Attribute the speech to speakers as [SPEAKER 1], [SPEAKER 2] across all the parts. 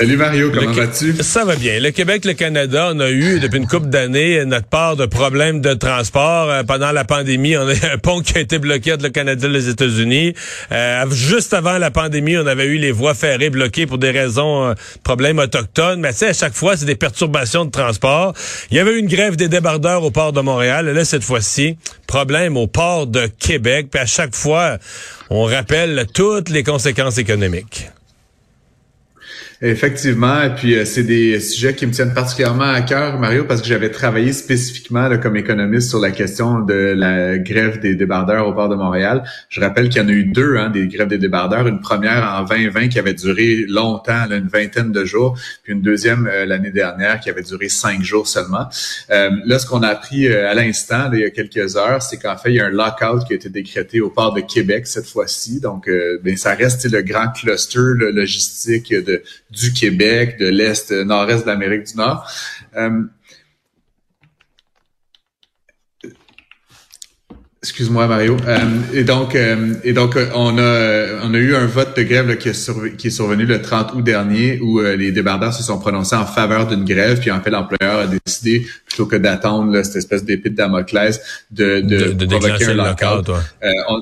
[SPEAKER 1] Salut Mario, comment vas-tu?
[SPEAKER 2] Ça va bien. Le Québec, le Canada, on a eu depuis une couple d'années notre part de problèmes de transport. Euh, pendant la pandémie, on a un pont qui a été bloqué entre le Canada et les États-Unis. Euh, juste avant la pandémie, on avait eu les voies ferrées bloquées pour des raisons euh, problèmes autochtones. Mais tu sais, à chaque fois, c'est des perturbations de transport. Il y avait eu une grève des débardeurs au port de Montréal. Et là, cette fois-ci, problème au port de Québec. Puis à chaque fois, on rappelle toutes les conséquences économiques.
[SPEAKER 1] Effectivement, et puis euh, c'est des sujets qui me tiennent particulièrement à cœur, Mario, parce que j'avais travaillé spécifiquement là, comme économiste sur la question de la grève des débardeurs au port de Montréal. Je rappelle qu'il y en a eu deux, hein, des grèves des débardeurs. Une première en 2020 qui avait duré longtemps, là, une vingtaine de jours, puis une deuxième euh, l'année dernière qui avait duré cinq jours seulement. Euh, là, ce qu'on a appris euh, à l'instant, il y a quelques heures, c'est qu'en fait, il y a un lockout qui a été décrété au port de Québec cette fois-ci. Donc, ben, ça reste le grand cluster le logistique de du Québec, de l'Est, euh, nord-est de l'Amérique du Nord. Euh, Excuse-moi Mario. Euh, et donc, et donc on a on a eu un vote de grève qui, est qui, est survenu le 30 août dernier où les débardeurs se sont prononcés en faveur d'une grève, puis en fait l'employeur a décidé plutôt que d'attendre cette espèce d'épée de Damoclès de de, de, provoquer un lockout on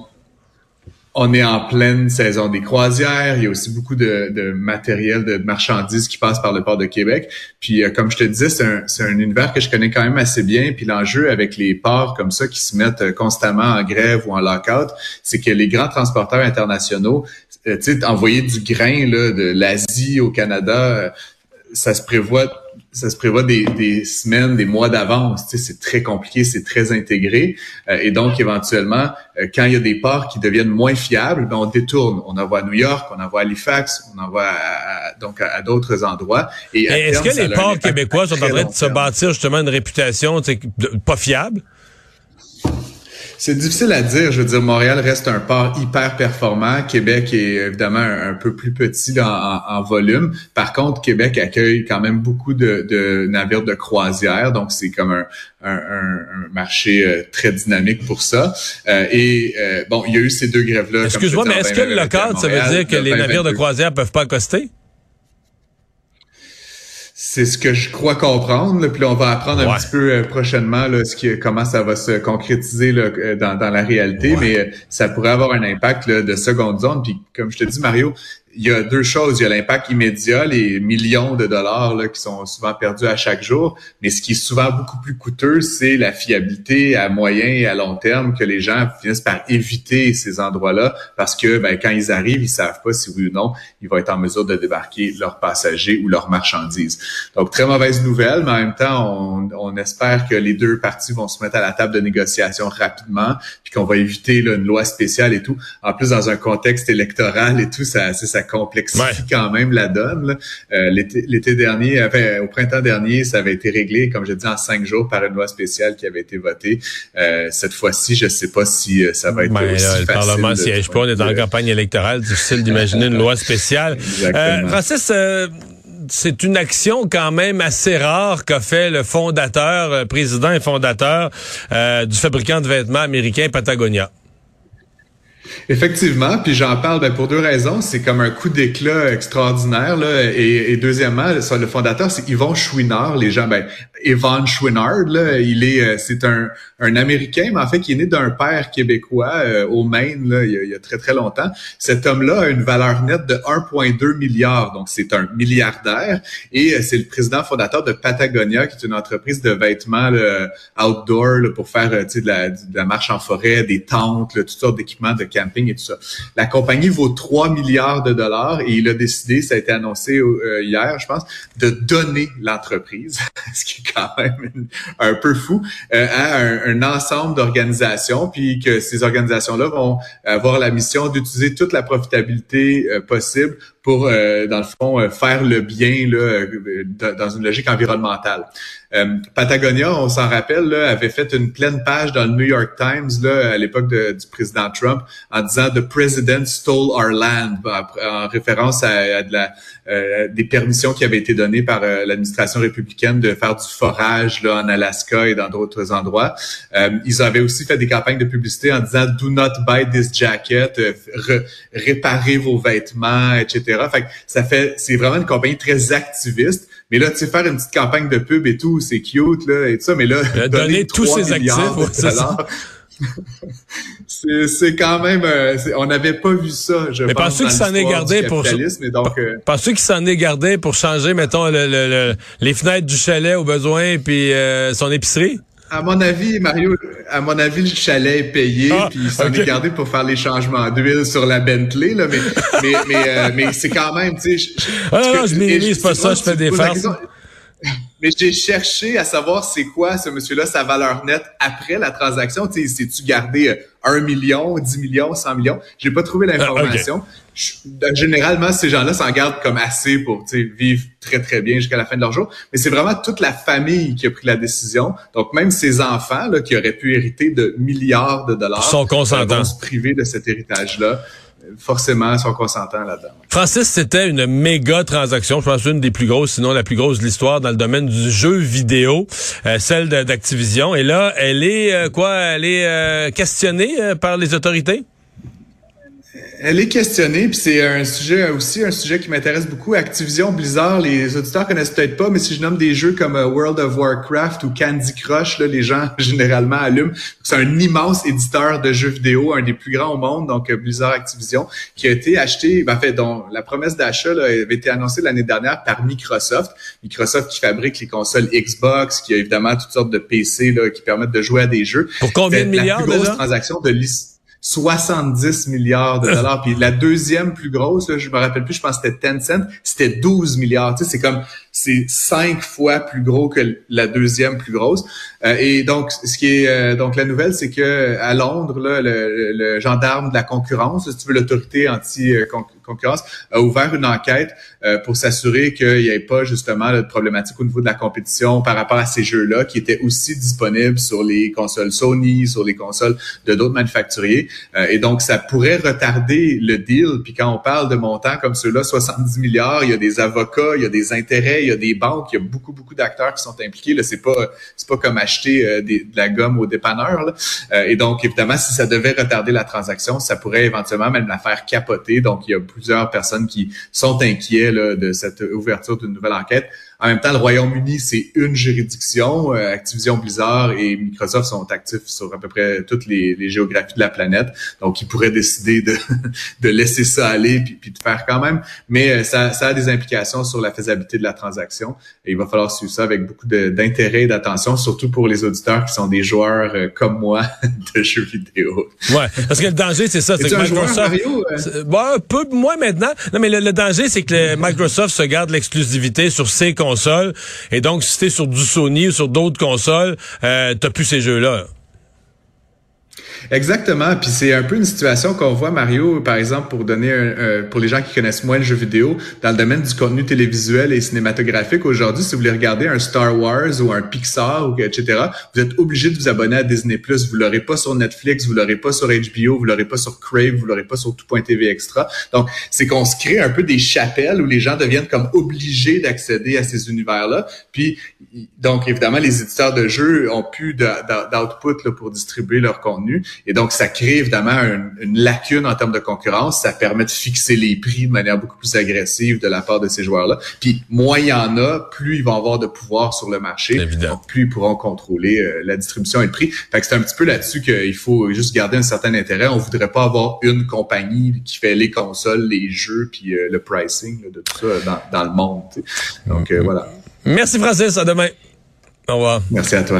[SPEAKER 1] est en pleine saison des croisières. Il y a aussi beaucoup de, matériel, de marchandises qui passent par le port de Québec. Puis, euh, comme je te disais, c'est un, un, univers que je connais quand même assez bien. Puis l'enjeu avec les ports comme ça qui se mettent euh, constamment en grève ou en lockout, c'est que les grands transporteurs internationaux, euh, tu sais, envoyer du grain de l'Asie au Canada, ça se prévoit ça se prévoit des, des semaines, des mois d'avance. Tu sais, c'est très compliqué, c'est très intégré. Euh, et donc, éventuellement, euh, quand il y a des ports qui deviennent moins fiables, ben, on détourne. On envoie à New York, on envoie à Halifax, on envoie à, donc à, d'autres endroits.
[SPEAKER 2] Et est-ce que les ports québécois sont en train de se bâtir justement une réputation pas fiable?
[SPEAKER 1] C'est difficile à dire. Je veux dire, Montréal reste un port hyper performant. Québec est évidemment un, peu plus petit en, volume. Par contre, Québec accueille quand même beaucoup de, navires de croisière, donc c'est comme un, marché euh, très dynamique pour ça. Euh, et euh, bon, il y a eu ces deux grèves-là.
[SPEAKER 2] Excuse-moi, mais est-ce que le cadre, ça veut dire que les navires de croisière peuvent pas accoster?
[SPEAKER 1] C'est ce que je crois comprendre. Puis là, on va apprendre un petit peu euh, prochainement là, ce qui, comment ça va se concrétiser là, euh, dans, dans, la réalité, mais euh, ça pourrait avoir un impact de seconde zone. Puis comme je te dis, Mario, il y a deux choses. Il y a l'impact immédiat, les millions de dollars là, qui sont souvent perdus à chaque jour. Mais ce qui est souvent beaucoup plus coûteux, c'est la fiabilité à moyen et à long terme que les gens finissent par éviter ces endroits-là parce que ben, quand ils arrivent, ils savent pas si oui ou non ils vont être en mesure de débarquer leurs passagers ou leurs marchandises. Donc, très mauvaise nouvelle, mais en même temps, on, on espère que les deux parties vont se mettre à la table de négociation rapidement, puis qu'on va éviter là, une loi spéciale et tout. En plus, dans un contexte électoral et tout, ça, ça complexifie quand même la donne. Euh, l'été dernier, enfin, au printemps dernier, ça avait été réglé, comme je dis, en cinq jours par une loi spéciale qui avait été votée. Euh, cette fois-ci, je ne sais pas si euh, ça va être ben, aussi Le
[SPEAKER 2] Parlement siège pas, on est en campagne électorale, difficile d'imaginer une loi spéciale. Francis, c'est une action quand même assez rare qu'a fait le fondateur, président et fondateur du fabricant de vêtements américain Patagonia.
[SPEAKER 1] Effectivement, puis j'en parle ben, pour deux raisons. C'est comme un coup d'éclat extraordinaire. Là, et, et deuxièmement, le fondateur, c'est Yvon Chouinard. Les gens, ben, Evan Chouinard, là, il est, euh, c'est un, un Américain, mais en fait, qui est né d'un père québécois euh, au Maine, là, il, y a, très très longtemps. Cet homme-là a une valeur nette de 1,2 milliard, donc c'est un milliardaire. Et euh, c'est le président fondateur de Patagonia, qui est une entreprise de vêtements outdoor pour faire de la, de, la, marche en forêt, des tentes, toutes sortes d'équipements de La compagnie vaut 3 milliards de dollars et il a décidé, ça a été annoncé hier, je pense, de donner l'entreprise, ce qui quand même un peu fou, euh, à un, ensemble d'organisations, puis que ces organisations-là vont avoir la mission d'utiliser toute la profitabilité euh, possible pour, euh, dans le fond, faire le bien là, dans une logique environnementale. Patagonia, on s'en rappelle, avait fait une pleine page dans le New York Times là, à l'époque du président Trump en disant The President stole our land, en référence à, la, des permissions qui avaient été données par l'administration républicaine de faire du forage là, en Alaska et dans d'autres endroits. ils avaient aussi fait des campagnes de publicité en disant Do not buy this jacket, réparez vos vêtements, etc. Fait que ça fait, c'est vraiment une compagnie très activiste. Mais là, tu sais, faire une petite campagne de pub et tout, c'est cute, là, et tout ça. Mais là,
[SPEAKER 2] donner, tous ses actifs,
[SPEAKER 1] c'est quand même, euh, on n'avait pas vu ça. Je
[SPEAKER 2] mais pensez qu'il s'en est gardé pour, donc, euh... qu'il s'en est gardé pour changer, mettons, le, les fenêtres du chalet au besoin, puis euh, son épicerie?
[SPEAKER 1] À mon avis, Mario, à mon avis, le chalet est payé, ah, puis il s'en est gardé pour faire les changements d'huile sur la Bentley, là, mais, mais, mais, euh, mais c'est quand même, tu sais.
[SPEAKER 2] Ah non, non, je minimise pas ça, je fais des farces.
[SPEAKER 1] Mais j'ai cherché à savoir c'est quoi ce monsieur-là, sa valeur nette après la transaction. Tu sais, tu gardé 1 euh, million, 10 millions, 100 millions? J'ai pas trouvé ah, l'information. Généralement, ces gens-là s'en gardent comme assez pour vivre très, très bien jusqu'à la fin de leur jour. Mais c'est vraiment toute la famille qui a pris la décision. Donc, même ses enfants, là, qui auraient pu hériter de milliards de dollars,
[SPEAKER 2] sont consentants.
[SPEAKER 1] vont se priver de cet héritage-là forcément sont consentants là-dedans.
[SPEAKER 2] Francis, c'était une méga transaction, je pense une des plus grosses, sinon la plus grosse de l'histoire dans le domaine du jeu vidéo, euh, celle d'Activision. Et là, elle est euh, quoi? Elle est euh, questionnée par les autorités?
[SPEAKER 1] Elle est questionnée, puis c'est un sujet aussi, un sujet qui m'intéresse beaucoup. Activision, Blizzard, les auditeurs connaissent peut-être pas, mais si je nomme des jeux comme euh, World of Warcraft ou Candy Crush, là, les gens généralement allument. C'est un immense éditeur de jeux vidéo, un des plus grands au monde, donc euh, Blizzard Activision, qui a été acheté, ben, en fait, dont la promesse d'achat avait été annoncée l'année dernière par Microsoft. Microsoft qui fabrique les consoles Xbox, qui a évidemment toutes sortes de PC là, qui permettent de jouer à des jeux.
[SPEAKER 2] Pour combien de milliards
[SPEAKER 1] la plus grosse transaction de l'histoire 70 milliards de dollars. Puis la deuxième plus grosse, je me rappelle plus, je pense que c'était Tencent, c'était 12 milliards. Tu sais, c'est comme c'est cinq fois plus gros que la deuxième plus grosse. Euh, et donc, ce qui est euh, donc la nouvelle, c'est que à Londres, là, le, le, gendarme de la concurrence, si tu veux l'autorité anti concurrence, a ouvert une enquête euh, pour s'assurer qu'il n'y ait pas justement de problématique au niveau de la compétition par rapport à ces jeux-là, qui étaient aussi disponibles sur les consoles Sony, sur les consoles de d'autres manufacturiers. et donc, ça pourrait retarder le deal. Puis quand on parle de montants comme ceux-là, 70 milliards, il y a des avocats, il y a des intérêts, il y a des banques, il y a beaucoup, beaucoup d'acteurs qui sont impliqués. Là, c'est pas, pas comme acheter euh, de la gomme au dépanneur. Euh, et donc, évidemment, si ça devait retarder la transaction, ça pourrait éventuellement même la faire capoter. Donc, il y a plusieurs personnes qui sont inquiets de cette ouverture d'une nouvelle enquête. En même temps, le Royaume-Uni, c'est une juridiction. Euh, Activision Blizzard et Microsoft sont actifs sur à peu près toutes les, géographies de la planète. Donc, ils pourraient décider de, de laisser ça aller puis, puis de faire quand même. Mais euh, ça, ça a des implications sur la faisabilité de la transaction. Et il va falloir suivre ça avec beaucoup d'intérêt et d'attention, surtout pour les auditeurs qui sont des joueurs euh, comme moi de jeux vidéo.
[SPEAKER 2] Ouais, parce que le danger, c'est ça. C'est que Microsoft... Bon, peu moins maintenant. Non, mais le, danger, c'est que Microsoft se garde l'exclusivité sur ses comptes Et donc, si t'es sur du Sony ou sur d'autres consoles, euh, t'as plus ces jeux-là.
[SPEAKER 1] Exactement. Puis c'est un peu une situation qu'on voit, Mario, par exemple, pour donner un, pour les gens qui connaissent moins le jeu vidéo, dans le domaine du contenu télévisuel et cinématographique. Aujourd'hui, si vous voulez regarder un Star Wars ou un Pixar, ou etc., vous êtes obligé de vous abonner à Disney+. Vous l'aurez pas sur Netflix, vous l'aurez pas sur HBO, vous l'aurez pas sur Crave, vous l'aurez pas sur tout.tv extra. Donc, c'est qu'on se crée un peu des chapelles où les gens deviennent comme obligés d'accéder à ces univers-là. Puis, donc, évidemment, les éditeurs de jeux ont plus d'output pour distribuer leur contenu. Et donc, ça crée évidemment une, lacune en termes de concurrence. Ça permet de fixer les prix de manière beaucoup plus agressive de la part de ces joueurs-là. Puis, moins il y en a, plus ils vont avoir de pouvoir sur le marché. Donc, plus ils pourront contrôler euh, la distribution et le prix. Fait que c'est un petit peu là-dessus qu'il faut juste garder un certain intérêt. On voudrait pas avoir une compagnie qui fait les consoles, les jeux, puis euh, le pricing de tout ça dans, le monde. Donc, euh, voilà.
[SPEAKER 2] Merci Francis, à demain. Au revoir.
[SPEAKER 1] Merci à toi.